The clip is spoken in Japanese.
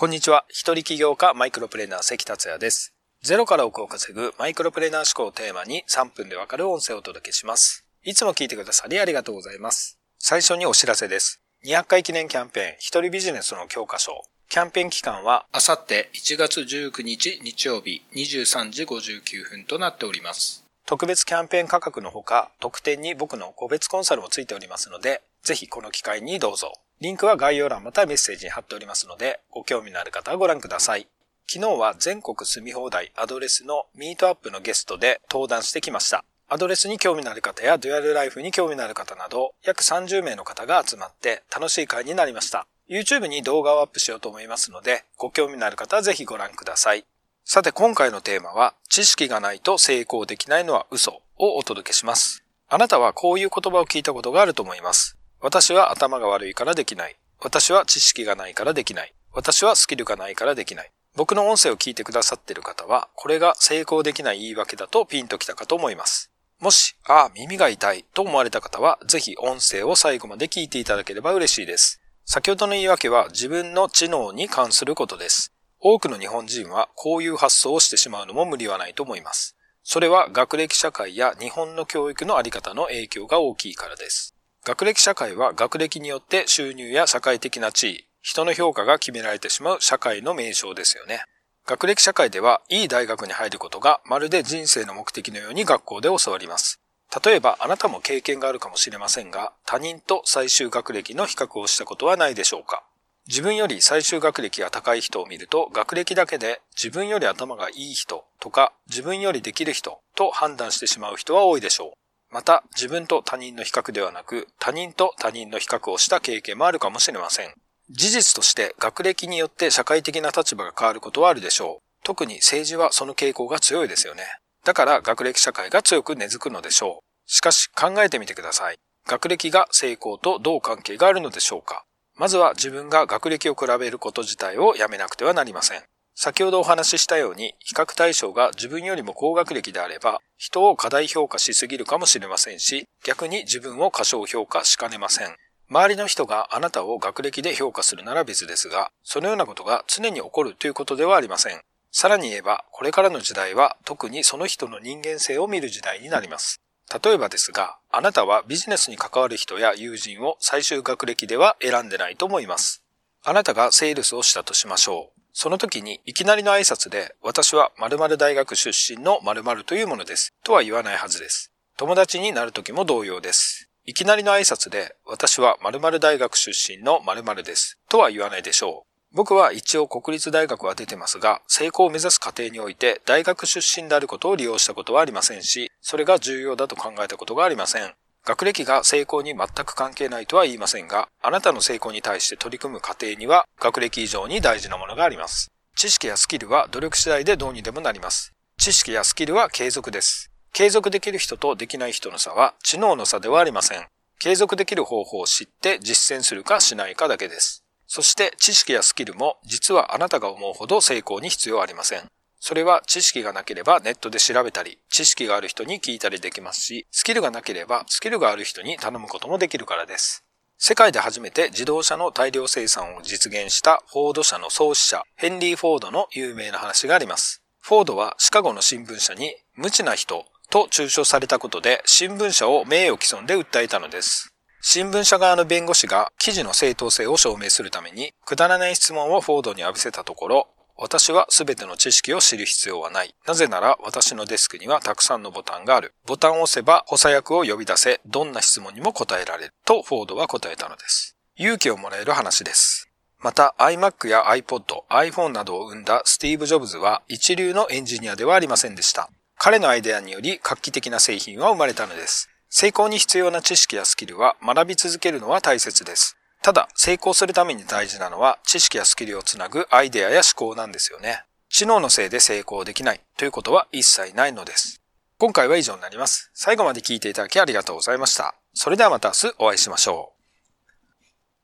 こんにちは。一人起業家マイクロプレーナー関達也です。ゼロから億を稼ぐマイクロプレーナー思考をテーマに3分でわかる音声をお届けします。いつも聞いてくださりありがとうございます。最初にお知らせです。200回記念キャンペーン一人ビジネスの教科書。キャンペーン期間はあさって1月19日日曜日23時59分となっております。特別キャンペーン価格のほか、特典に僕の個別コンサルもついておりますので、ぜひこの機会にどうぞ。リンクは概要欄またメッセージに貼っておりますので、ご興味のある方はご覧ください。昨日は全国住み放題アドレスのミートアップのゲストで登壇してきました。アドレスに興味のある方やデュアルライフに興味のある方など、約30名の方が集まって楽しい会になりました。YouTube に動画をアップしようと思いますので、ご興味のある方はぜひご覧ください。さて今回のテーマは、知識がないと成功できないのは嘘をお届けします。あなたはこういう言葉を聞いたことがあると思います。私は頭が悪いからできない。私は知識がないからできない。私はスキルがないからできない。僕の音声を聞いてくださっている方は、これが成功できない言い訳だとピンときたかと思います。もし、ああ、耳が痛いと思われた方は、ぜひ音声を最後まで聞いていただければ嬉しいです。先ほどの言い訳は自分の知能に関することです。多くの日本人はこういう発想をしてしまうのも無理はないと思います。それは学歴社会や日本の教育のあり方の影響が大きいからです。学歴社会は学歴によって収入や社会的な地位、人の評価が決められてしまう社会の名称ですよね。学歴社会ではいい大学に入ることがまるで人生の目的のように学校で教わります。例えばあなたも経験があるかもしれませんが、他人と最終学歴の比較をしたことはないでしょうか自分より最終学歴が高い人を見ると学歴だけで自分より頭がいい人とか自分よりできる人と判断してしまう人は多いでしょう。また、自分と他人の比較ではなく、他人と他人の比較をした経験もあるかもしれません。事実として学歴によって社会的な立場が変わることはあるでしょう。特に政治はその傾向が強いですよね。だから学歴社会が強く根付くのでしょう。しかし考えてみてください。学歴が成功とどう関係があるのでしょうかまずは自分が学歴を比べること自体をやめなくてはなりません。先ほどお話ししたように、比較対象が自分よりも高学歴であれば、人を過大評価しすぎるかもしれませんし、逆に自分を過小評価しかねません。周りの人があなたを学歴で評価するなら別ですが、そのようなことが常に起こるということではありません。さらに言えば、これからの時代は特にその人の人間性を見る時代になります。例えばですが、あなたはビジネスに関わる人や友人を最終学歴では選んでないと思います。あなたがセールスをしたとしましょう。その時にいきなりの挨拶で私は〇〇大学出身の〇〇というものですとは言わないはずです。友達になる時も同様です。いきなりの挨拶で私は〇〇大学出身の〇〇ですとは言わないでしょう。僕は一応国立大学は出てますが、成功を目指す過程において大学出身であることを利用したことはありませんし、それが重要だと考えたことがありません。学歴が成功に全く関係ないとは言いませんが、あなたの成功に対して取り組む過程には学歴以上に大事なものがあります。知識やスキルは努力次第でどうにでもなります。知識やスキルは継続です。継続できる人とできない人の差は知能の差ではありません。継続できる方法を知って実践するかしないかだけです。そして知識やスキルも実はあなたが思うほど成功に必要ありません。それは知識がなければネットで調べたり、知識がある人に聞いたりできますし、スキルがなければスキルがある人に頼むこともできるからです。世界で初めて自動車の大量生産を実現したフォード社の創始者、ヘンリー・フォードの有名な話があります。フォードはシカゴの新聞社に無知な人と抽象されたことで新聞社を名誉毀損で訴えたのです。新聞社側の弁護士が記事の正当性を証明するためにくだらない質問をフォードに浴びせたところ、私は全ての知識を知る必要はない。なぜなら私のデスクにはたくさんのボタンがある。ボタンを押せば補佐役を呼び出せ、どんな質問にも答えられる。とフォードは答えたのです。勇気をもらえる話です。また iMac や iPod、iPhone などを生んだスティーブ・ジョブズは一流のエンジニアではありませんでした。彼のアイデアにより画期的な製品は生まれたのです。成功に必要な知識やスキルは学び続けるのは大切です。ただ、成功するために大事なのは知識やスキルをつなぐアイデアや思考なんですよね。知能のせいで成功できないということは一切ないのです。今回は以上になります。最後まで聞いていただきありがとうございました。それではまた明日お会いしましょう。